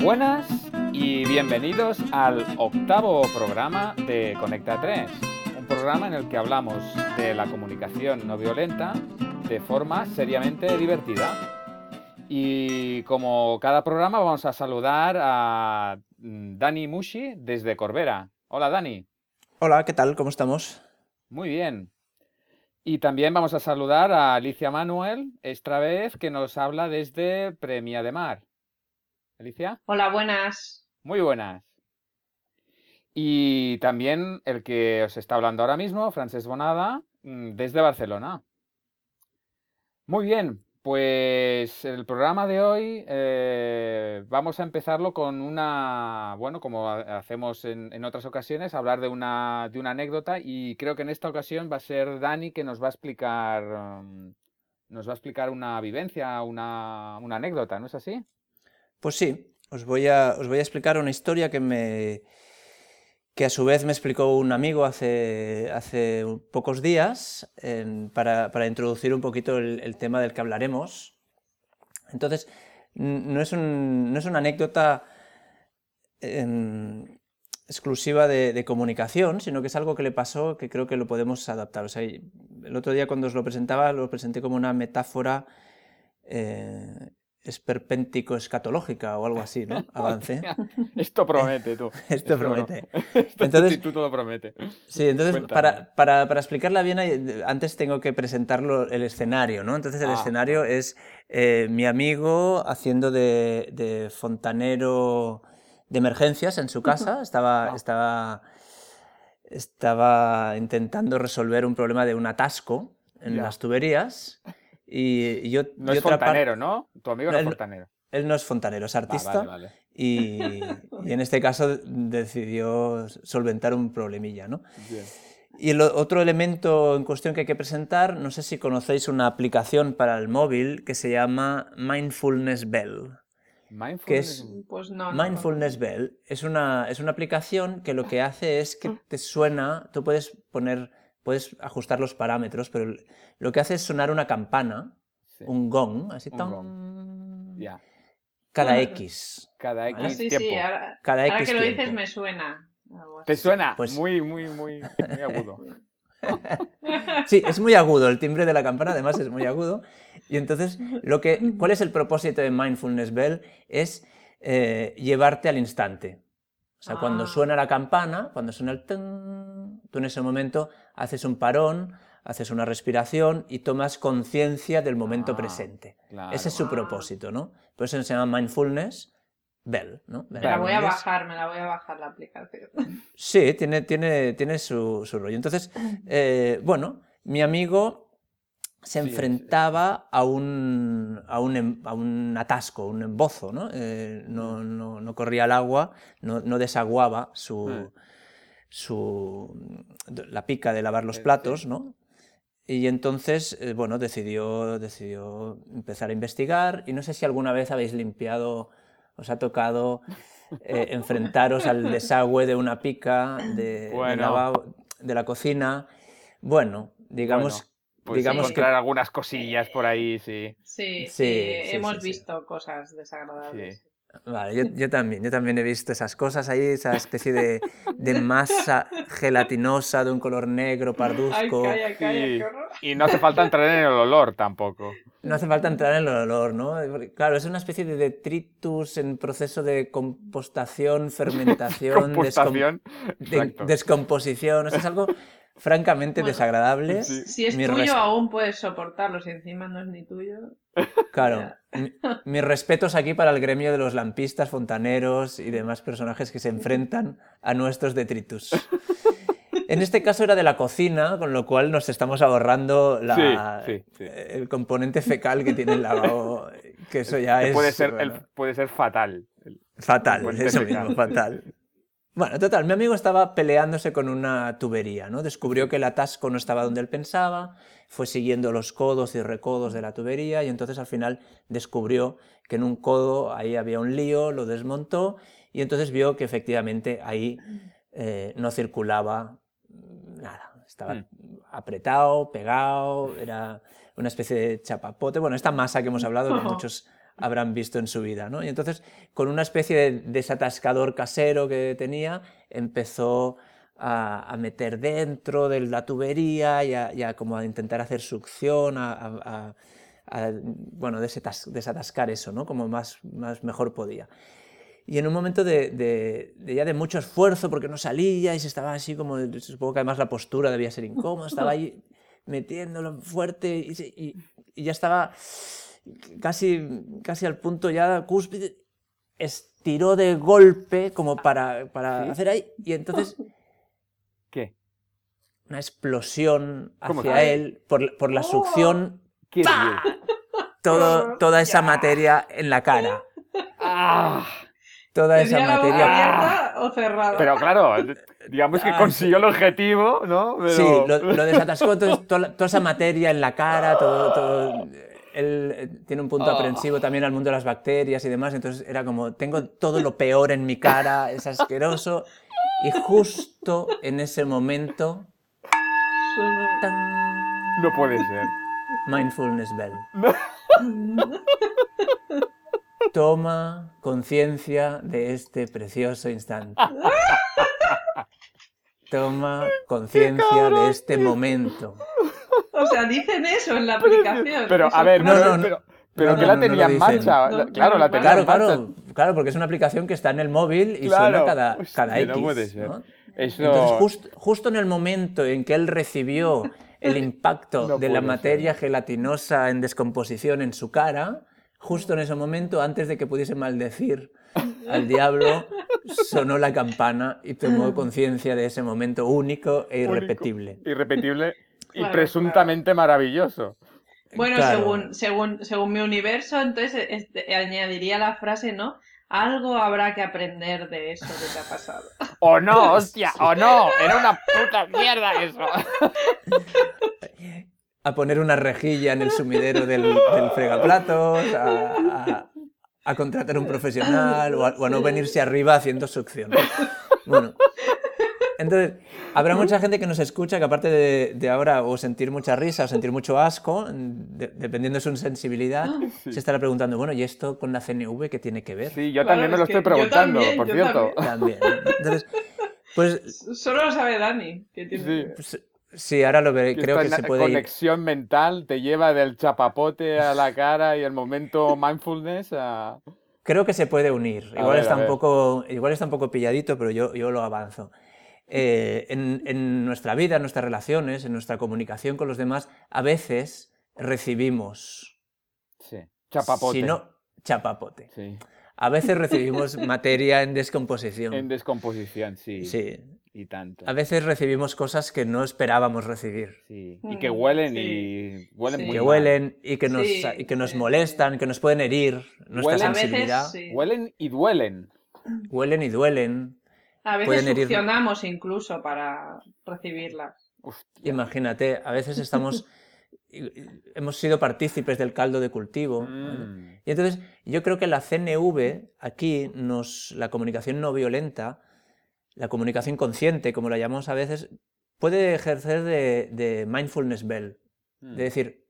Buenas y bienvenidos al octavo programa de Conecta 3, un programa en el que hablamos de la comunicación no violenta de forma seriamente divertida. Y como cada programa vamos a saludar a mm, Dani Mushi desde Corbera. Hola Dani. Hola, ¿qué tal? ¿Cómo estamos? Muy bien. Y también vamos a saludar a Alicia Manuel, esta vez que nos habla desde Premia de Mar. Alicia. Hola, buenas. Muy buenas. Y también el que os está hablando ahora mismo, Francesc Bonada, mm, desde Barcelona. Muy bien, pues el programa de hoy eh, vamos a empezarlo con una, bueno, como hacemos en, otras ocasiones, hablar de una, de una anécdota y creo que en esta ocasión va a ser Dani que nos va a explicar, mm, nos va a explicar una vivencia, una, una anécdota, ¿no es así? Pues sí, os voy a, os voy a explicar una historia que me, que a su vez me explicó un amigo hace, hace pocos días para, para, introducir un poquito el, tema del que hablaremos. Entonces, no es, un, no es una anécdota em, exclusiva de, comunicación, sino que es algo que le pasó que creo que lo podemos adaptar. O sea, el otro día cuando os lo presentaba, lo presenté como una metáfora eh, esperpéntico escatológica o algo así, ¿no? Avance. Esto promete, tú. Esto promete. Este entonces, instituto lo promete. Sí, entonces, para, para, para, explicarla bien, antes tengo que presentarlo el escenario, ¿no? Entonces, el ah, escenario es eh, mi amigo haciendo de, de, fontanero de emergencias en su casa. Estaba, estaba, estaba intentando resolver un problema de un atasco en las tuberías. Y, yo, no es fontanero, ¿no? Tu amigo no es fontanero. Él no es fontanero, es artista. Y, y, en este caso decidió solventar un problemilla, ¿no? Y el otro elemento en cuestión que hay que presentar, no sé si conocéis una aplicación para el móvil que se llama Mindfulness Bell. Mindfulness, pues Mindfulness Bell es una, es una aplicación que lo que hace es que te suena, tú puedes poner puedes ajustar los parámetros, pero lo que hace es sonar una campana, un gong, así un Cada X. Cada X sí, Sí, ahora, cada X que lo dices me suena. ¿Te suena? Pues... Muy, muy, muy, muy agudo. sí, es muy agudo, el timbre de la campana además es muy agudo. Y entonces, lo que, ¿cuál es el propósito de Mindfulness Bell? Es eh, llevarte al instante. O sea, cuando ah. suena la campana, cuando suena el ten, tú en ese momento haces un parón, haces una respiración y tomas conciencia del momento ah, presente. Ese es su propósito, ¿no? Por eso se llama mindfulness. Bell, ¿no? Me la voy a bajar, me la voy a bajar la aplicación. Sí, tiene, tiene, tiene su, su rollo. Entonces, eh, bueno, mi amigo se enfrentaba A, un, a, un, em, a, un, atasco, un embozo, ¿no? Eh, no, no, no, corría el agua, no, no desaguaba su, ah. su, la pica de lavar los platos, ¿no? Y entonces, eh, bueno, decidió, decidió empezar a investigar y no sé si alguna vez habéis limpiado, os ha tocado eh, enfrentaros al desagüe de una pica de, de, la cocina. Bueno, digamos pues digamos encontrar algunas cosillas por ahí, sí. Sí, sí, hemos visto cosas desagradables. Vale, yo, también, yo también he visto esas cosas ahí, esa especie de, de masa gelatinosa de un color negro, parduzco. y no hace falta entrar en el olor tampoco. No hace falta entrar en el olor, ¿no? Claro, es una especie de detritus en proceso de compostación, fermentación, compostación, descomposición. es algo francamente desagradable. Si es tuyo, aún puedes soportarlo. Si encima no es ni tuyo. Claro. mis respetos aquí para el gremio de los lampistas, fontaneros y demás personajes que se enfrentan a nuestros detritus. En este caso era de la cocina, con lo cual nos estamos ahorrando el componente fecal que tiene el lavabo, que eso ya es... Puede ser, puede ser fatal. Fatal, eso mismo, fatal. Bueno, total, mi amigo estaba peleándose con una tubería, ¿no? Descubrió que el atasco no estaba donde él pensaba, fue siguiendo los codos y recodos de la tubería y entonces al final descubrió que en un codo ahí había un lío, lo desmontó y entonces vio que efectivamente ahí eh, no circulaba nada, estaba mm. apretado, pegado, era una especie de chapapote, bueno, esta masa que hemos hablado que muchos habrán visto en su vida. ¿no? Y entonces, con una especie de desatascador casero que tenía, empezó a, meter dentro de la tubería y a, como a intentar hacer succión, a, bueno, desatascar eso, ¿no? como más, más mejor podía. Y en un momento de, ya de mucho esfuerzo, porque no salía y se estaba así como, supongo que además la postura debía ser incómoda, estaba ahí metiéndolo fuerte y, ya estaba casi, casi al punto ya cúspide, estiró de golpe como para, para hacer ahí y entonces... ¿Qué? Una explosión hacia él por, por la succión. ¿Qué Todo, toda esa materia en la cara. ¡Ah! toda esa materia. abierta o cerrada? Pero claro, digamos que ah, consiguió el objetivo, ¿no? Sí, lo, desatascó toda, esa materia en la cara, todo, él eh, tiene un punto ah. aprensivo también al mundo de las bacterias y demás, entonces era como, tengo todo lo peor en mi cara, es asqueroso, y justo en ese momento... No puede ser. Mindfulness Bell. Toma conciencia de este precioso instante. Toma conciencia de este momento. O sea, dicen eso en la aplicación. Pero, a ver, no, no, pero, que la tenía en marcha. claro, la tenía claro, Claro, claro, porque es una aplicación que está en el móvil y suena cada, cada X. No puede ser. Entonces, justo en el momento en que él recibió el impacto de la materia gelatinosa en descomposición en su cara, justo en ese momento, antes de que pudiese maldecir al diablo, sonó la campana y tomó conciencia de ese momento único e irrepetible. irrepetible y presuntamente maravilloso. Bueno, según, según, según mi universo, entonces este, añadiría la frase, ¿no? Algo habrá que aprender de eso que te ha pasado. ¡O no, hostia! ¡O no! Era una puta mierda eso. a poner una rejilla en el sumidero del, fregaplatos, a, contratar un profesional o a, no venirse arriba haciendo succión. Bueno, entonces, habrá mucha gente que nos escucha que aparte de, ahora o sentir mucha risa o sentir mucho asco, dependiendo de su sensibilidad, se estará preguntando, bueno, ¿y esto con la CNV qué tiene que ver? Sí, yo también me lo estoy preguntando, por cierto. También. Entonces, pues... Solo lo sabe Dani. Que tiene pues, Sí, ahora lo veré. Creo que se puede conexión mental te lleva del chapapote a la cara y el momento mindfulness a... Creo que se puede unir. Igual, está, un poco, igual está un poco pilladito, pero yo, yo lo avanzo. Eh, en, en, nuestra vida, en nuestras relaciones, en nuestra comunicación con los demás, a veces recibimos... Sí, chapapote. Si no, chapapote. Sí. A veces recibimos materia en descomposición. En descomposición, sí. Sí. Y tanto. A veces recibimos cosas que no esperábamos recibir. Sí. Y que huelen y huelen muy Que huelen y que, nos, y que nos molestan, que nos pueden herir nuestra sensibilidad. huelen y duelen. Huelen y duelen. A veces funcionamos incluso para recibirlas. Imagínate, a veces estamos... hemos sido partícipes del caldo de cultivo. Mm. Y entonces yo creo que la CNV, aquí, nos, la comunicación no violenta, la comunicación consciente, como la llamamos a veces, puede ejercer de, mindfulness bell. De mm. decir,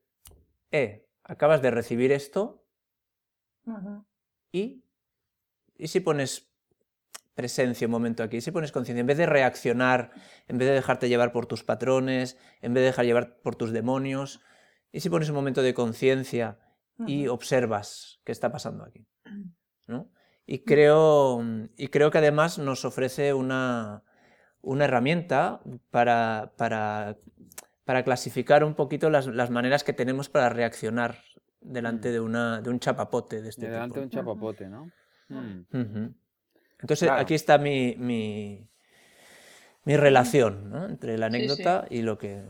eh, acabas de recibir esto y, y si pones presencia un momento aquí, si pones conciencia, en vez de reaccionar, en vez de dejarte llevar por tus patrones, en vez de dejar llevar por tus demonios, y si pones un momento de conciencia y observas qué está pasando aquí. ¿no? Y creo, y creo que además nos ofrece una, herramienta para, para, clasificar un poquito las, maneras que tenemos para reaccionar delante de, una, de un chapapote de este delante de un chapapote, ¿no? Mm. Entonces aquí está mi, mi, relación entre la anécdota y lo que,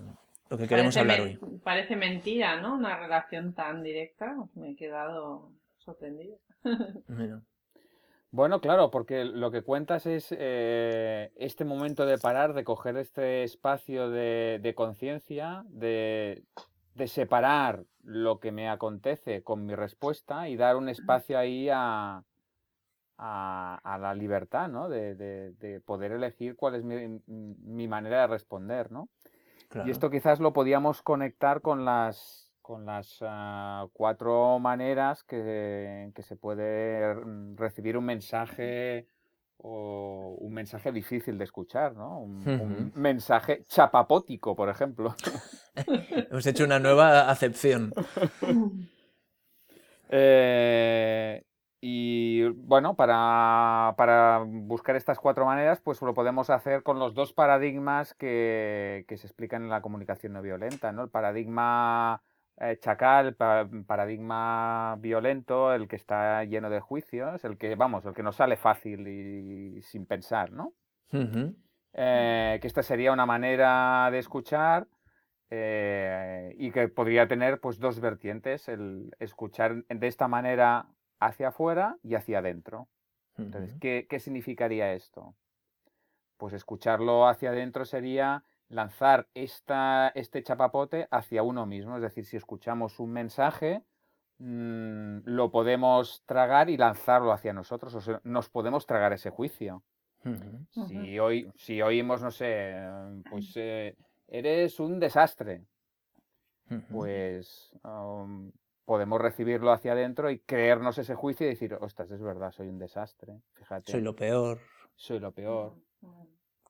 lo que queremos hablar hoy. Parece mentira, ¿no? Una relación tan directa. Me he quedado sorprendido. Bueno, claro, porque lo que cuentas es eh, este momento de parar, de coger este espacio de, conciencia, de, separar lo que me acontece con mi respuesta y dar un espacio ahí a, la libertad, ¿no? De, poder elegir cuál es mi, manera de responder, ¿no? Y esto quizás lo podíamos conectar con las, con las ah, cuatro maneras que, que se puede recibir un mensaje o un mensaje difícil de escuchar, ¿no? Un, un mensaje chapapótico, por ejemplo. Hemos hecho una nueva acepción. Eh, y bueno, para, para buscar estas cuatro maneras, pues lo podemos hacer con los dos paradigmas que, que se explican en la comunicación no violenta, ¿no? El paradigma eh, chacal, pa- paradigma violento, el que está lleno de juicios, el que, vamos, el que nos sale fácil y, sin pensar, ¿no? Eh, que esta sería una manera de escuchar eh, y que podría tener pues dos vertientes, el escuchar de esta manera hacia afuera y hacia adentro. Entonces. ¿qué, qué significaría esto? Pues escucharlo hacia adentro sería lanzar esta, este chapapote hacia uno mismo. Es decir, si escuchamos un mensaje, mm, lo podemos tragar y lanzarlo hacia nosotros. O sea, nos podemos tragar ese juicio. Ujú. Si, hoy, si oímos, no sé, pues eh, eres un desastre, pues um, podemos recibirlo hacia adentro y creernos ese juicio y decir, ostras, es verdad, soy un desastre, fíjate, Soy lo peor. soy lo peor,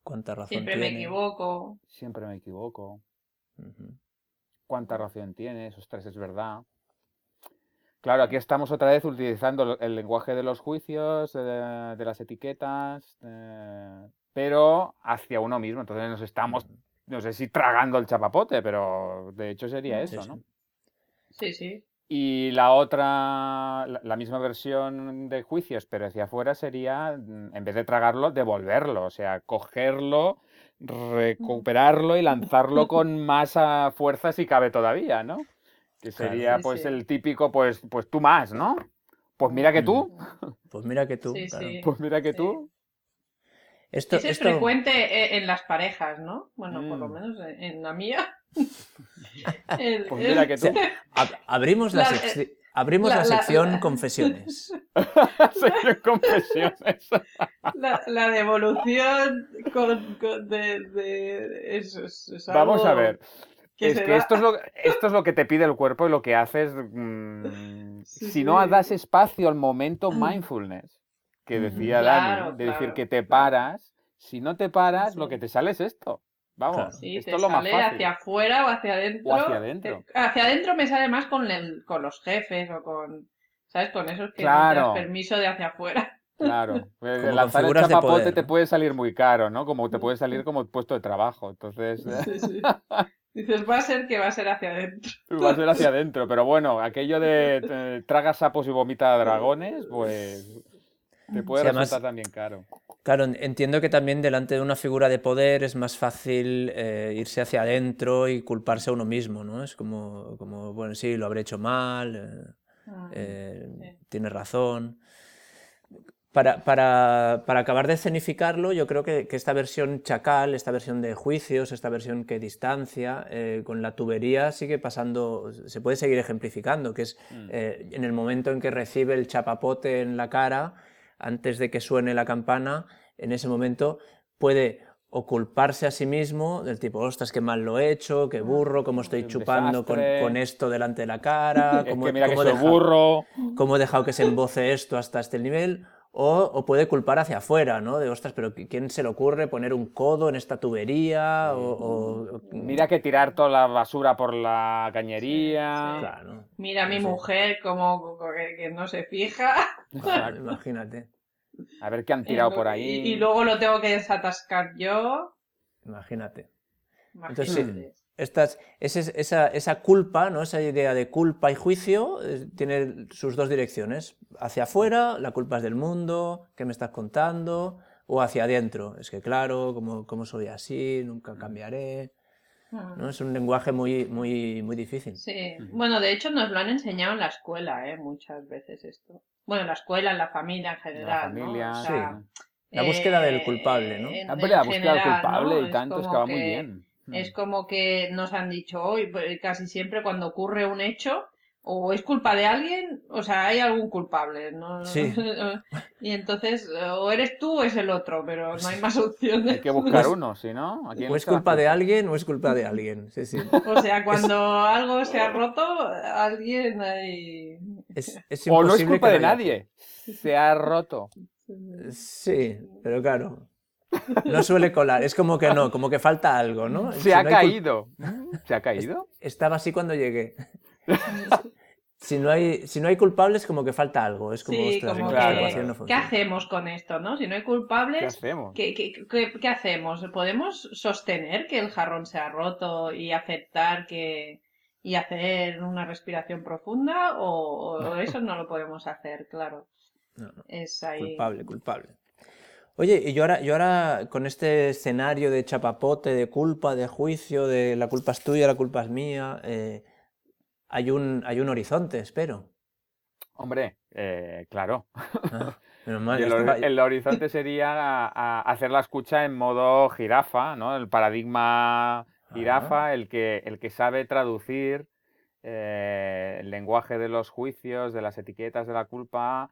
Cuánta razón Siempre me equivoco. siempre me equivoco, cuánta razón tienes, ostras, es verdad. Claro, aquí estamos otra vez utilizando el lenguaje de los juicios, de, las etiquetas, pero hacia uno mismo. Entonces nos estamos, no sé si tragando el chapapote, pero de hecho sería eso. ¿no? Sí, sí. Y la otra, la, misma versión de juicios, pero hacia afuera sería, mm, en vez de tragarlo, devolverlo, o sea, cogerlo, recuperarlo y lanzarlo con más ah, fuerza si cabe todavía, ¿no? Que Claro. sería Sí, pues sí. el típico, pues, pues tú más, ¿no? Pues mira que tú, Pues mira que tú. Sí, claro. sí. pues mira que Sí. tú. Esto, Eso es esto- frecuente e- en las parejas, ¿no? Bueno, por lo Mm. menos en en la mía. Pues mira el- que tú. ab- abrimos la, abrimos la- sección la- confesiones. La, la devolución con, con- de, de- eso es, es Vamos a ver. que es que da- esto es, lo, esto es lo que te pide el cuerpo y lo que haces. mm, Sí, si no das espacio al momento mindfulness, que Ujú. decía Claro, Dani, de decir que te claro. paras, si no te paras, lo que te sale es esto. Vamos, Claro. Sí, esto te es lo más sale fácil. hacia afuera o hacia adentro. O hacia adentro. Hacia adentro me sale más con, el- con los jefes o con, ¿sabes? Con esos que no te Claro. das permiso de hacia afuera. Claro, pues Como lanzar el chapapote poder, te puede salir muy caro, ¿no? Como te puede salir como puesto de trabajo. Entonces, Sí, sí. Dices, va a ser que va a ser hacia adentro. va a ser hacia adentro. Pero bueno, aquello de eh, traga sapos y vomita dragones, pues te puede Sí, además- resultar también caro. Claro, en- entiendo que también delante de una figura de poder es más fácil eh, irse hacia adentro y culparse a uno mismo, ¿no? Es como, como bueno, sí, lo habré hecho mal, eh, eh, Sí. tienes razón. Para, para- para acabar de escenificarlo, yo creo que, que esta versión chacal, esta versión de juicios, esta versión que distancia, eh, con la tubería sigue pasando, se puede seguir ejemplificando, que es Mm. eh, en el momento en que recibe el chapapote en la cara, antes de que suene la campana, en ese momento puede o culparse a sí mismo, del tipo, ostras, qué mal lo he hecho, qué burro, cómo estoy chupando con, con esto delante de la cara, Es cómo, que mira que cómo soy he deja- burro. cómo he dejado que se emboce esto hasta este nivel, o, o puede culpar hacia afuera, ¿no? De, ostras, pero ¿quién se le ocurre poner un codo en esta tubería? O, o- Mira que tirar toda la basura por la cañería. Sí. Claro, Mira a mi Sí. mujer como que, que no se fija. Exacto. imagínate, A ver qué han Y tirado por ahí. y luego lo tengo que desatascar yo. imagínate. Imagínate. Entonces, Estas, esa, esa culpa, ¿no? esa idea de culpa y juicio, eh, tiene sus dos direcciones. Hacia afuera, la culpa es del mundo, ¿qué me estás contando? O hacia adentro, es que claro, como, como soy así, nunca cambiaré. ¿no? Es un lenguaje muy, muy, muy difícil. Sí, bueno, de hecho nos lo han enseñado en la escuela, ¿eh? Muchas veces esto. Bueno, en la escuela, en la familia en general, ¿no? familia, O sea, La búsqueda del eh, culpable, ¿no? en- la búsqueda del culpable ¿no? y tanto, es que como va muy que- bien. Mm. Es como que nos han dicho hoy, pues, casi siempre cuando ocurre un hecho, o es culpa de alguien, o sea, hay algún culpable, ¿no? Sí. y entonces, o eres tú o es el otro, pero no hay más opciones. Hay que buscar uno, si no. O es culpa de alguien o es culpa de alguien. Sí, sí. O sea, cuando algo se ha roto, alguien hay. Es, es o no es imposible culpa que de haya- nadie. Se ha roto. Sí, pero claro. No suele colar. Es como que no, como que falta algo, ¿no? Se Si ha no hay cul- caído. ¿Se ha caído? Estaba así cuando llegué. Si no hay, si no hay culpables, como que falta algo. Es como, sí, ostras, como claro. que, no ¿qué hacemos con esto, no? Si no hay ¿Qué culpables, hacemos? ¿qué, qué, qué- qué hacemos? ¿Podemos sostener que el jarrón se ha roto y aceptar que y hacer una respiración profunda o, o eso no lo podemos hacer, claro. No, no. Es ahí. Culpable, culpable. Oye, y yo ahora, yo ahora con este escenario de chapapote, de culpa, de juicio, de la culpa es tuya, la culpa es mía, eh, hay un, hay un horizonte, espero. Hombre, eh, claro. Ah, menos mal, el, estaba- hor- el horizonte sería a- a hacer la escucha en modo jirafa, ¿no? El paradigma jirafa, el que, el que sabe traducir eh, el lenguaje de los juicios, de las etiquetas de la culpa,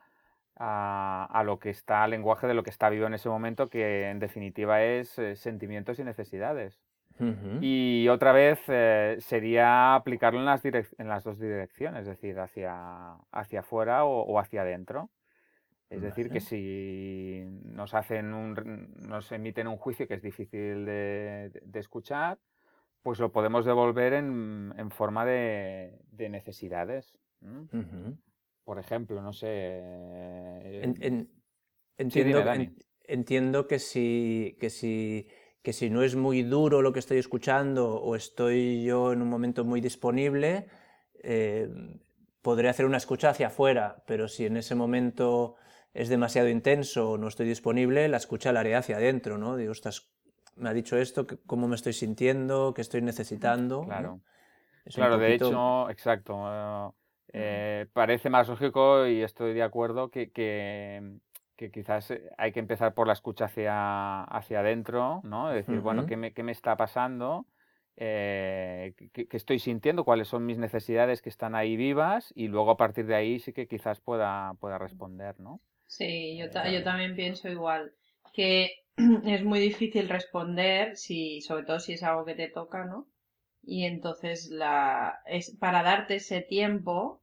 a, a lo que está, al lenguaje de lo que está vivo en ese momento, que en definitiva es eh, sentimientos y necesidades. Y otra vez eh, sería aplicarlo en las, en las dos direcciones, es decir, hacia, hacia afuera o, o hacia adentro. Es decir, que si nos hacen un, nos emiten un juicio que es difícil de, escuchar, pues lo podemos devolver en, en forma de, de necesidades. Por ejemplo, no sé. eh, En- en- Sí, dime, entiendo, entiendo que si, que, si, que si no es muy duro lo que estoy escuchando o estoy yo en un momento muy disponible, eh, podré hacer una escucha hacia afuera, pero si en ese momento es demasiado intenso o no estoy disponible, la escucha la haré hacia adentro, ¿no? Digo, ostras, me ha dicho esto, ¿cómo me estoy sintiendo? ¿Qué estoy necesitando? ¿no? Claro. Claro, de hecho, exacto. eh, eh, parece más lógico y estoy de acuerdo que, que, que quizás eh, hay que empezar por la escucha hacia, hacia adentro, ¿no? Es decir, bueno. ¿qué me, qué me está pasando? Eh, ¿qué- qué, estoy sintiendo? ¿Cuáles son mis necesidades que están ahí vivas? Y luego a partir de ahí sí que quizás pueda, pueda responder, ¿no? Sí, yo, ta- yo también pienso igual, que es muy difícil responder, si, sobre todo si es algo que te toca, ¿no? Y entonces la, es para darte ese tiempo,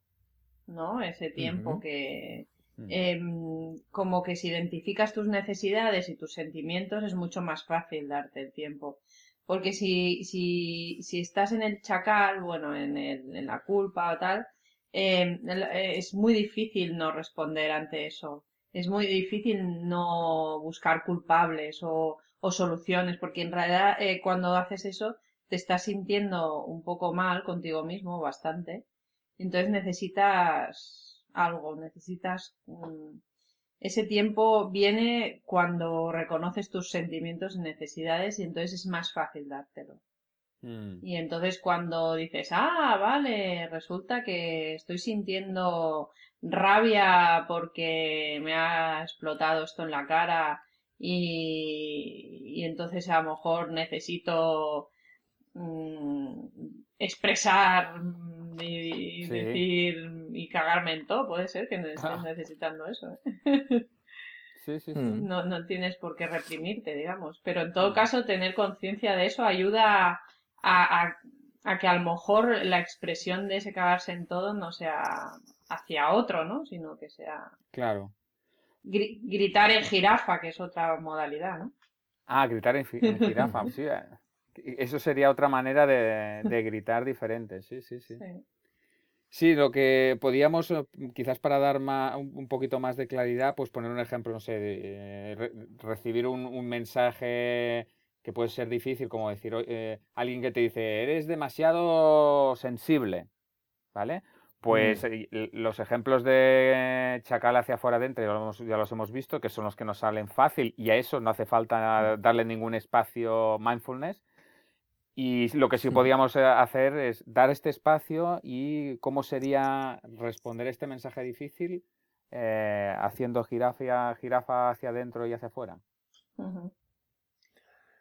¿no? Ese tiempo que, Em, como que si identificas tus necesidades y tus sentimientos es mucho más fácil darte el tiempo. Porque si, si, si estás en el chacal, bueno, en, el, en la culpa o tal, em, es muy difícil no responder ante eso. Es muy difícil no buscar culpables o, o soluciones, porque en realidad eh, cuando haces eso te estás sintiendo un poco mal contigo mismo, bastante. Entonces necesitas algo, necesitas ese tiempo viene cuando reconoces tus sentimientos y necesidades y entonces es más fácil dártelo. Mm. Y entonces cuando dices, ah, vale, resulta que estoy sintiendo rabia porque me ha explotado esto en la cara y, y entonces a lo mejor necesito mm, expresar y, Sí. decir y cagarme en todo, puede ser que no estés Ah. necesitando eso. ¿eh? Sí, sí, sí. Mm. No, no tienes por qué reprimirte, digamos. Pero en todo Mm. caso, tener conciencia de eso ayuda a, a- a que a lo mejor la expresión de ese cagarse en todo no sea hacia otro, ¿no? Sino que sea Claro. gri- gritar en jirafa, que es otra modalidad, ¿no? Ah, gritar en, en jirafa, sí. Eso sería otra manera de, de gritar diferente, sí, sí, sí. Sí. Sí, lo que podíamos, eh, quizás para dar ma- un, poquito más de claridad, pues poner un ejemplo, no sé, eh, re- recibir un, un mensaje que puede ser difícil, como decir, "Oye, eh, alguien que te dice, eres demasiado sensible, ¿vale? Pues eh, l- los ejemplos de chacal hacia afuera adentro ya los, ya los hemos visto, que son los que nos salen fácil y a eso no hace falta darle ningún espacio mindfulness. Y lo que sí Mm. podíamos eh, hacer es dar este espacio y cómo sería responder este mensaje difícil eh, haciendo jirafa, jirafa hacia adentro y hacia afuera.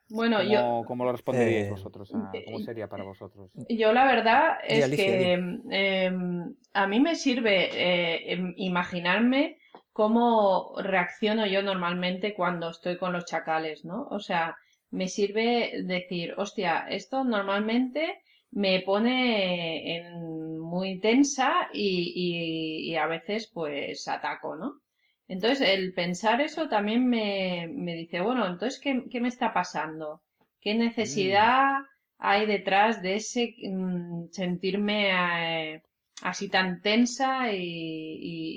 Bueno, ¿Cómo, yo, cómo lo responderíais Eh, vosotros? a- ¿Cómo sería para vosotros? yo la verdad es Alicia, que em, a mí me sirve eh, em, imaginarme cómo reacciono yo normalmente cuando estoy con los chacales, ¿no? O sea, me sirve decir, hostia, esto normalmente me pone en muy tensa y, y- y a veces pues ataco, ¿no? Entonces, el pensar eso también me, me dice, bueno, entonces, ¿qué, qué me está pasando? ¿Qué necesidad hay detrás de ese mm, sentirme eh, así tan tensa y,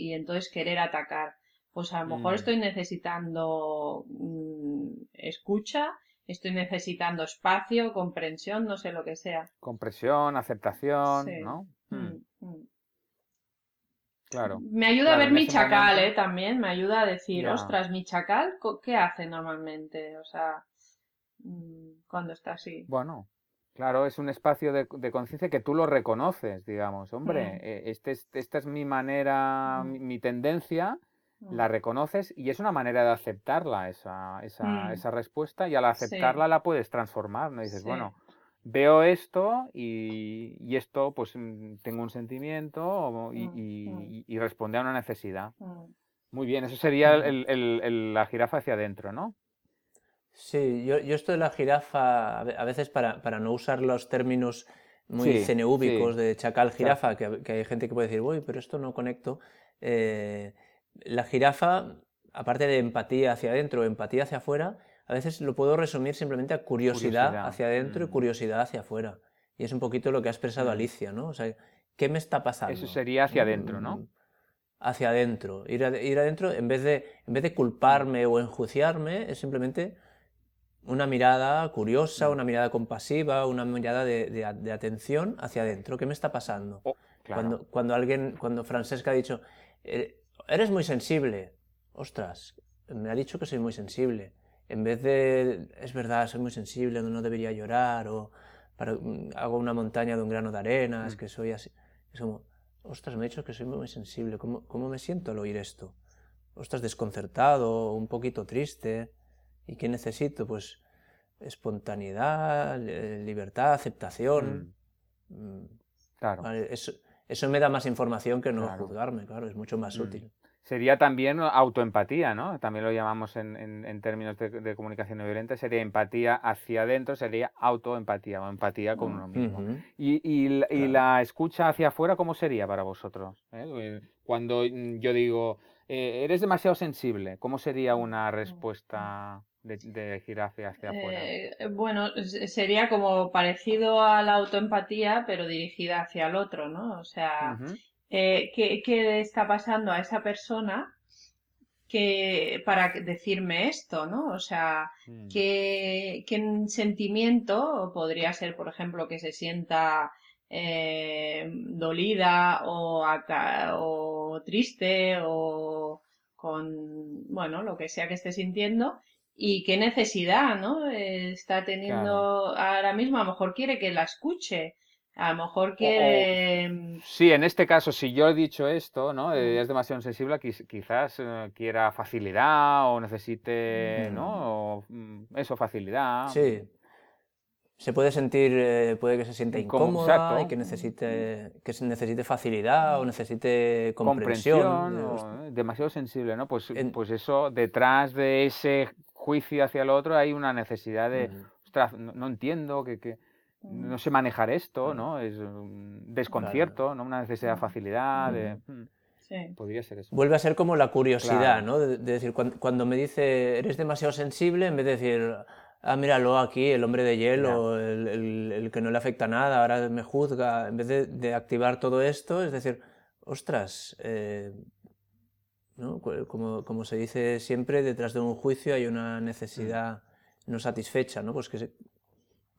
y- entonces querer atacar? Pues a lo mejor Mm. estoy necesitando mm, escucha, estoy necesitando espacio, comprensión, no sé lo que sea. Compresión, aceptación, Sí. ¿no? Mm, Mm, mm. claro. Me ayuda Claro, a ver mi chacal, momento- ¿eh? También me ayuda a decir, Ya. ostras, mi chacal, ¿qué hace normalmente? O sea, mm, cuando está así. Bueno, claro, es un espacio de, de conciencia que tú lo reconoces, digamos. Hombre, Mm. eh, este es- esta es mi manera, mi, mi tendencia, Mm. la reconoces y es una manera de aceptarla, esa, esa, Mm. esa respuesta, y al Sí. aceptarla la puedes transformar, ¿no? Dices, Sí. bueno, veo esto y, y esto, pues mm, tengo un sentimiento o- y, Mm, y- mm. responde a una necesidad. Mm. Muy bien, eso sería el- el- el- la jirafa hacia adentro, ¿no? Sí, yo, yo esto de la jirafa, a ve- a veces para, para no usar los términos muy Sí, de chacal jirafa, que, que hay gente que puede decir, uy, pero esto no conecto. eh, la jirafa, aparte de empatía hacia adentro, empatía hacia afuera, a veces lo puedo resumir simplemente a curiosidad, Curiosidad, hacia adentro y mm. curiosidad hacia afuera. Y es un poquito lo que ha expresado Mm. Alicia, ¿no? O sea, ¿qué me está pasando? Eso sería hacia ¿no? adentro, ¿no? Mm, Hacia adentro. Ir, a- ir adentro, en vez, de, en vez de culparme o enjuiciarme, es simplemente una mirada curiosa, Mm. una mirada compasiva, una mirada de, de a- de atención hacia adentro. ¿Qué me está pasando? Oh, claro. Cuando, cuando alguien, cuando Francesca ha dicho, "Eh, eres muy sensible, ostras, me ha dicho que soy muy sensible. En vez de, es verdad, soy muy sensible, no debería llorar, o para- mm, hago una montaña de un grano de arena, es Mm. que soy así. Es como, ostras, me ha dicho que soy muy sensible, ¿cómo, cómo me siento al oír esto? Ostras, desconcertado, un poquito triste. ¿Y qué necesito? Pues espontaneidad, li- libertad, aceptación. Mm, Claro. Vale, eso me da más información que no Claro. juzgarme, claro, es mucho más Mm. útil. Sería también autoempatía, ¿no? También lo llamamos en, en- en términos de, de comunicación no violenta, sería empatía hacia adentro, sería autoempatía o empatía con Mm. uno mismo. Y, y la escucha hacia afuera, ¿cómo sería para vosotros? ¿Eh? Eh, Cuando mm, yo digo, eh, eres demasiado sensible, ¿cómo sería una respuesta de, de girafa hacia afuera? Eh, bueno, s- sería como parecido a la autoempatía, pero dirigida hacia el otro, ¿no? O sea, eh, ¿qué, qué le está pasando a esa persona que para decirme esto, ¿no? O sea, mm, ¿qué, qué sentimiento podría ser, por ejemplo, que se sienta eh, dolida o, o triste o con, bueno, lo que sea que esté sintiendo? Y qué necesidad, ¿no? Eh, está teniendo ahora mismo, a lo mejor quiere que la escuche, a lo mejor quiere... Sí, en este caso, si yo he dicho esto, ¿no? Eh, es demasiado sensible, quiz- quizás eh, quiera facilidad o necesite, Mm. ¿no? O, mm, eso, facilidad. Sí. Se puede sentir, eh, puede que se sienta incómoda exacto. y que necesite, que se necesite facilidad o necesite comprensión. comprensión, demasiado sensible, ¿no? Pues, En- pues eso, detrás de ese juicio hacia el otro hay una necesidad de, ostras, no, no entiendo, que, que mm, no sé manejar esto. ¿no? Es un desconcierto, ¿no? Una necesidad de Mm. facilidad, de... Mm, sí. podría ser eso. Vuelve a ser como la curiosidad, Claro. ¿no? De, de decir, cuando, cuando me dice, eres demasiado sensible, en vez de decir, ah, míralo aquí, el hombre de hielo, el, el- el que no le afecta nada, ahora me juzga, en vez de, de activar todo esto, es decir, ostras, eh, ¿no? Como, como se dice siempre, detrás de un juicio hay una necesidad no satisfecha, ¿no? Pues que, se-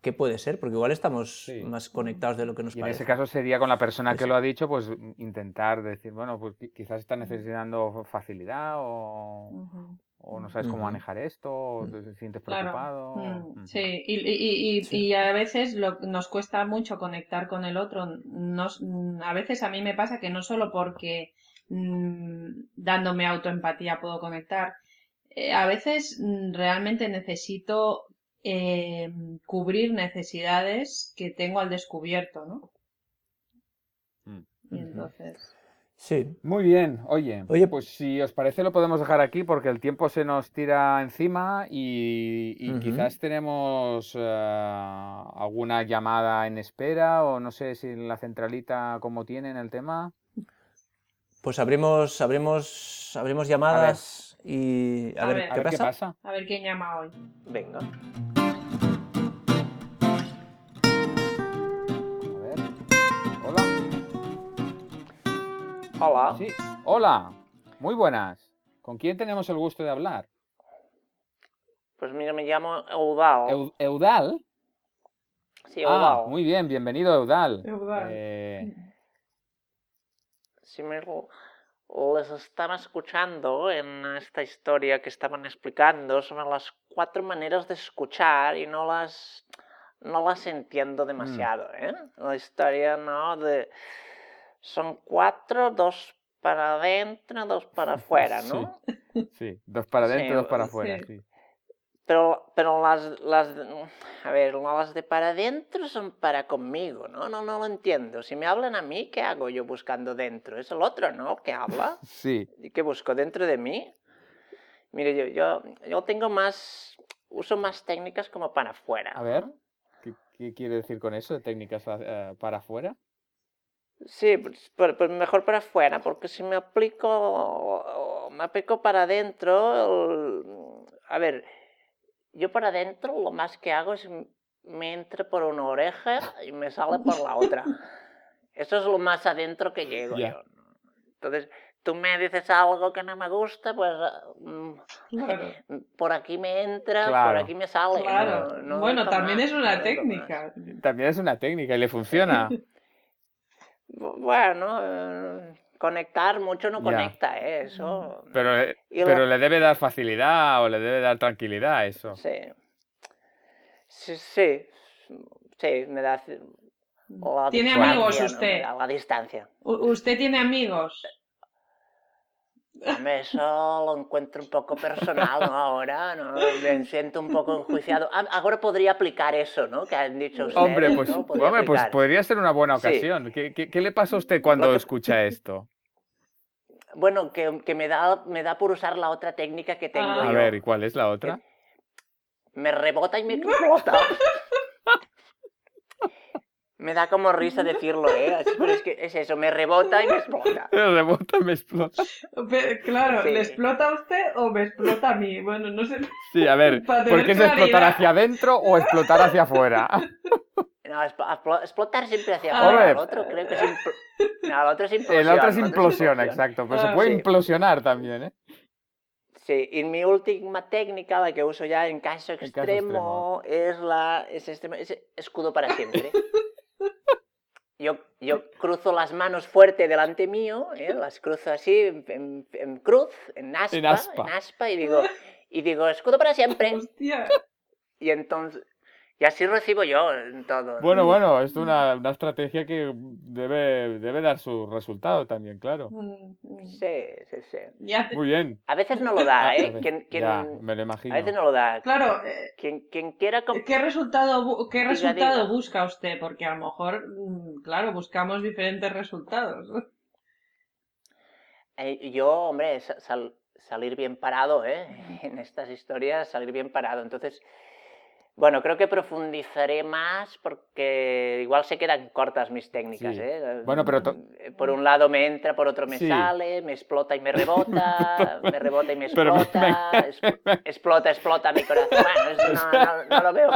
¿qué puede ser? Porque igual estamos Sí. más conectados de lo que nos Y en ese caso sería con la persona que lo ha dicho, pues intentar decir, bueno, pues qui- quizás está necesitando facilidad o, o no sabes cómo manejar esto, o te sientes preocupado. Mm, mm. Sí, y, y- y- Sí. y a veces lo, nos cuesta mucho conectar con el otro. Nos, a veces a mí me pasa que no solo porque mm, dándome autoempatía puedo conectar, eh, a veces mm, realmente necesito eh, cubrir necesidades que tengo al descubierto, ¿no? Mm. Y entonces... Sí. Muy bien, oye, Oye, pues si os parece lo podemos dejar aquí porque el tiempo se nos tira encima y, quizás tenemos eh, alguna llamada en espera o no sé si en la centralita cómo tienen el tema. Pues abrimos, abrimos, abrimos llamadas y a, A ver, ver. A qué pasa. A ver quién llama hoy. Venga. A ver. Hola. Hola. Sí, hola. Muy buenas. ¿Con quién tenemos el gusto de hablar? Pues mira, me llamo Eudal. Eu- ¿Eudal? sí, Ah, Eudal. muy bien, bienvenido Eudal. Eudal. Eh, Sí, me les estaba escuchando en esta historia que estaban explicando sobre las cuatro maneras de escuchar y no las, no las entiendo demasiado, ¿eh? La historia, ¿no? De, son cuatro, dos para adentro, dos para afuera, ¿no? sí, dos para adentro, Sí, dos para sí. afuera. sí. Pero, pero las, las, de- a ver, las de para adentro son para conmigo, ¿no? No, no lo entiendo. Si me hablan a mí, ¿qué hago yo buscando dentro? Es el otro, ¿no? Que habla. Sí, ¿Y qué busco dentro de mí? Mire, yo, yo, yo tengo más, uso más técnicas como para afuera. a ver, ¿qué, qué quiere decir con eso? ¿Técnicas eh, para afuera? Sí, pues, pero- pero mejor para afuera, porque si me aplico, me aplico para adentro, el- a ver, yo para adentro lo más que hago es me entra por una oreja y me sale por la otra. Eso es lo más adentro que llego yo. Entonces, tú me dices algo que no me gusta, pues mm, Claro. por aquí me entra, por aquí me sale. Claro. no- no bueno, también más, es una técnica. También es una técnica y le funciona. Bu- Bueno, eh, conectar mucho no conecta, ¿eh? Eso. Pero, eh, Y la- pero le debe dar facilidad o le debe dar tranquilidad eso. Sí. Sí, sí. Sí, me da. ¿Tiene amigos ¿no? Usted? da la distancia. ¿Usted tiene amigos? Hombre, eso lo encuentro un poco personal, ¿no? Ahora, ¿no? Me siento un poco enjuiciado. Ah, Ahora podría aplicar eso, ¿no? Que han dicho ustedes, Hombre, pues, ¿no? Podría hombre, pues podría ser una buena Sí. ocasión. ¿Qué, qué- qué le pasa a usted cuando que- escucha esto? Bueno, que, que me, da, me da por usar la otra técnica que tengo Ah. A ver, ¿y cuál es la otra? me rebota y me explota. me da como risa decirlo, ¿eh? Así, Pero es que es eso, me rebota y me explota. Me rebota, me explota. Claro, Sí. ¿le explota a usted o me explota a mí? Bueno, no sé. Sí, a ver, Para ¿por tener qué es explotar hacia adentro o explotar hacia afuera? No, expl- explo- explotar siempre hacia Ah. afuera. El otro creo que es impl- No, el otro es implosión. El otro es implosión, exacto. Pero se Ah, puede sí. implosionar también, ¿eh? Sí, y mi última técnica, la que uso ya en caso caso extremo, es la es este- es escudo para siempre. Yo, yo cruzo las manos fuerte delante mío, ¿eh? las cruzo así en, cruz, en aspa, En aspa. en aspa, y digo, y digo, escudo para siempre. Hostia. Y entonces, y así recibo yo en todo. Bueno, bueno, es una, una estrategia que debe, debe dar su resultado también, claro. Mm, mm. Sí, sí, sí. Ya, Muy bien. A veces no lo A da, ¿eh? Quien, quien- ya, me lo a imagino. veces no lo da. claro, eh, Quien, quien quiera... ¿qué resultado, qué resultado diga. busca usted? Porque a lo mejor, mm, claro, buscamos diferentes resultados. Eh, yo, hombre, sa- sal- salir bien parado, ¿eh? En estas historias, salir bien parado. Entonces, bueno, creo que profundizaré más porque igual se quedan cortas mis técnicas, Sí. ¿eh? Bueno, pero to- Eh, Por un lado me entra, por otro me Sí. sale, me explota y me rebota, me rebota y me explota, explota, explota mi corazón. Bueno, no, no- no lo veo,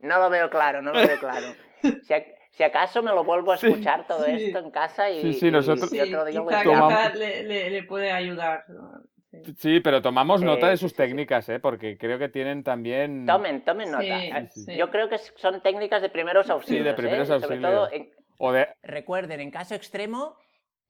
no lo veo claro, no lo veo claro. Si, ac- si acaso me lo vuelvo a Sí. escuchar todo Sí. esto en casa y, Sí, sí, nosotros- y otro día tomamos- le, le- le puede ayudar. ¿no? Sí. Sí, pero tomamos nota Eh, de sí, sus sí, sí. técnicas, ¿eh? Porque creo que tienen también... Tomen, tomen nota. Sí, Eh, sí. Yo creo que son técnicas de primeros auxilios. primeros ¿eh? Sobre todo auxilios. en- O de... Recuerden, en caso extremo,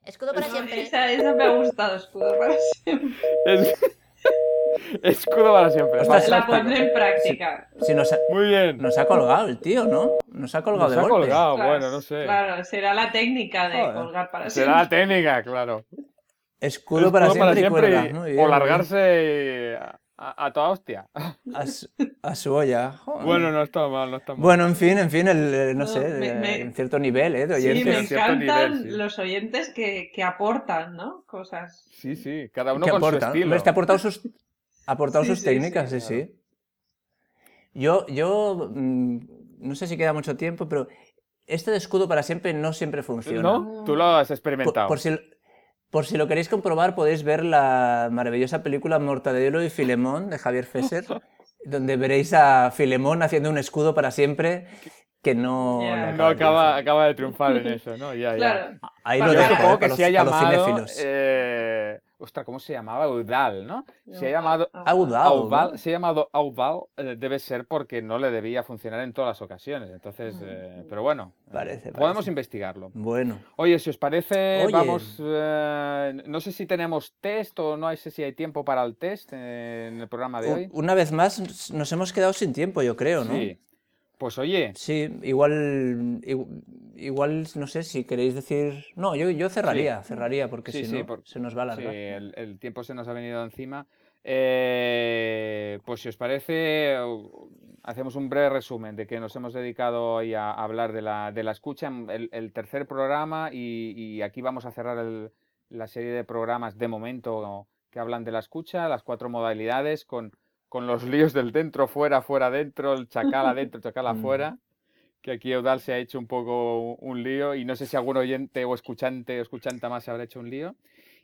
escudo para siempre. esa, esa me ha gustado, escudo para siempre. es- Escudo para siempre. Ostras, La fantástico. pondré en práctica. Si nos ha, Muy bien. nos ha colgado el tío, ¿no? Nos ha colgado Nos de ha golpe. colgado, Ostras, bueno, no sé. Claro, será la técnica de Joder. colgar para Será la siempre. técnica, claro. Escudo, para Escudo siempre, y bien, o largarse A, a toda hostia. A su, a su olla. Joder. Bueno, no está mal, no está mal. Bueno, en fin, en fin, el, eh, no No, sé, me- eh, me- en cierto nivel, ¿eh? De Sí, me oyentes. en cierto encantan nivel, sí. los oyentes que, que aportan, ¿no? Cosas. Sí, sí, cada uno que con aportan. su estilo. Hombre, te ha aportado sus, ha aportado Sí, sus sí, técnicas, sí, sí, sí. Yo, yo mm, no sé si queda mucho tiempo, pero este de escudo para siempre no siempre funciona. ¿No? Tú lo has Por, experimentado. por si, por si lo queréis comprobar, podéis ver la maravillosa película Mortadelo y Filemón de Javier Fesser, donde veréis a Filemón haciendo un escudo para siempre que no, No acaba, acaba de triunfar en eso, ¿no? Ya, ya. Ahí lo Yo dejo, supongo que a los, se ha a los llamado. cinéfilos. Eh... Ostras, ¿cómo se llamaba? Eudal, ¿no? Se ha llamado. Audal, Audal, ¿no? se ha llamado Audal, eh, debe ser porque no le debía funcionar en todas las ocasiones. Entonces, eh, pero bueno, eh, Parece, podemos parece. investigarlo. Bueno, Oye, si os parece, Oye. vamos. eh, no sé si tenemos test o no sé si hay tiempo para el test eh, en el programa de u- hoy. una vez más nos hemos quedado sin tiempo, yo creo, ¿no? Sí. Pues oye, Sí, igual, igu- igual, no sé si queréis decir... No, yo, yo cerraría, cerraría, porque Sí, si sí, no, por- se nos va a Sí, alargar. el, el tiempo se nos ha venido encima. Eh, pues si os parece, o- hacemos un breve resumen de que nos hemos dedicado hoy a hablar de la, de la escucha, en el, el tercer programa, y, y aquí vamos a cerrar el- la serie de programas de momento que hablan de la escucha, las cuatro modalidades, con, con los líos del dentro, fuera, fuera, dentro, el chacal adentro, chacal afuera. Que aquí Eudal se ha hecho un poco un- un lío y no sé si algún oyente o escuchante o escuchanta más se habrá hecho un lío.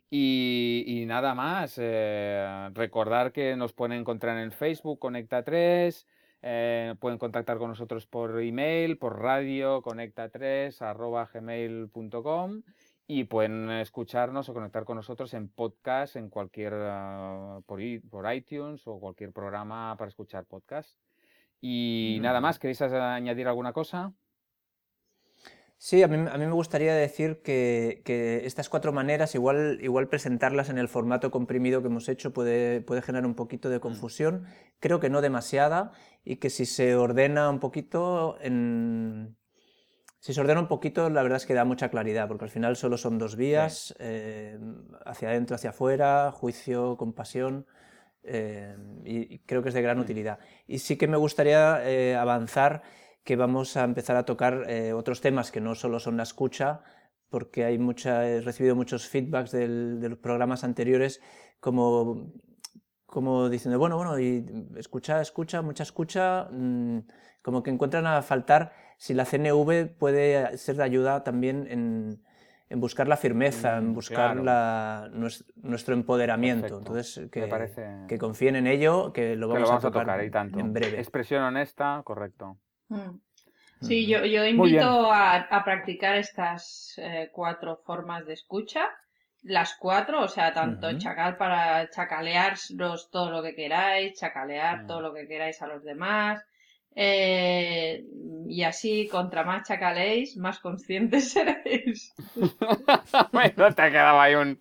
Y, y nada más, eh, recordar que nos pueden encontrar en Facebook, Conecta3, eh, pueden contactar con nosotros por email, por radio, conecta3, arroba gmail.com y pueden escucharnos o conectar con nosotros en podcast, en cualquier, ah, por, por iTunes o cualquier programa para escuchar podcast. Y nada más, ¿queréis añadir alguna cosa? Sí, a mí, a mí me gustaría decir que, que estas cuatro maneras, igual, igual presentarlas en el formato comprimido que hemos hecho puede, puede generar un poquito de confusión. Creo que no demasiada y que si se ordena un poquito, en... si se ordena un poquito, la verdad es que da mucha claridad, porque al final solo son dos vías, eh, hacia adentro, hacia afuera, juicio, compasión. eh, y, creo que es de gran utilidad. Y sí que me gustaría eh, avanzar que vamos a empezar a tocar otros temas que no solo son la escucha, porque hay mucha, he recibido muchos feedbacks del- de los programas anteriores como, como diciendo, bueno, bueno, y escucha, escucha, mucha escucha, mm, como que encuentran a faltar si la CNV puede ser de ayuda también en, en buscar la firmeza, en Mm, buscar claro. la- nues- nuestro empoderamiento. Perfecto. Entonces, que, parece que confíen en ello, que lo que vamos, lo vamos a a tocar, tocar y tanto. en breve. Expresión honesta, correcto. Mm. Sí, Ujú. yo, invito a, a practicar estas eh, cuatro formas de escucha. Las cuatro, o sea, tanto Ujú. chacal para chacalearos todo lo que queráis, chacalear Mm. todo lo que queráis a los demás. Eh, y así, contra más chacaleéis, más conscientes seréis. bueno, te ha quedado ahí un,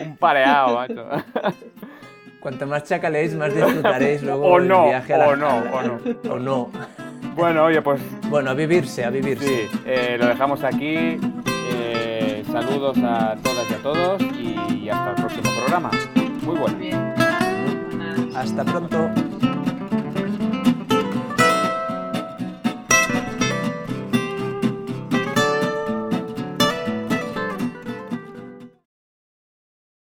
un pareado, macho. Cuanto más chacaléis, más disfrutaréis luego O el no, viaje a la o no, o no. o no. Bueno, oye, pues Bueno, a vivirse, a vivirse. sí, eh, lo dejamos aquí. Eh, saludos a todas y a todos y hasta el próximo programa. Muy bueno. Bien. Hasta pronto.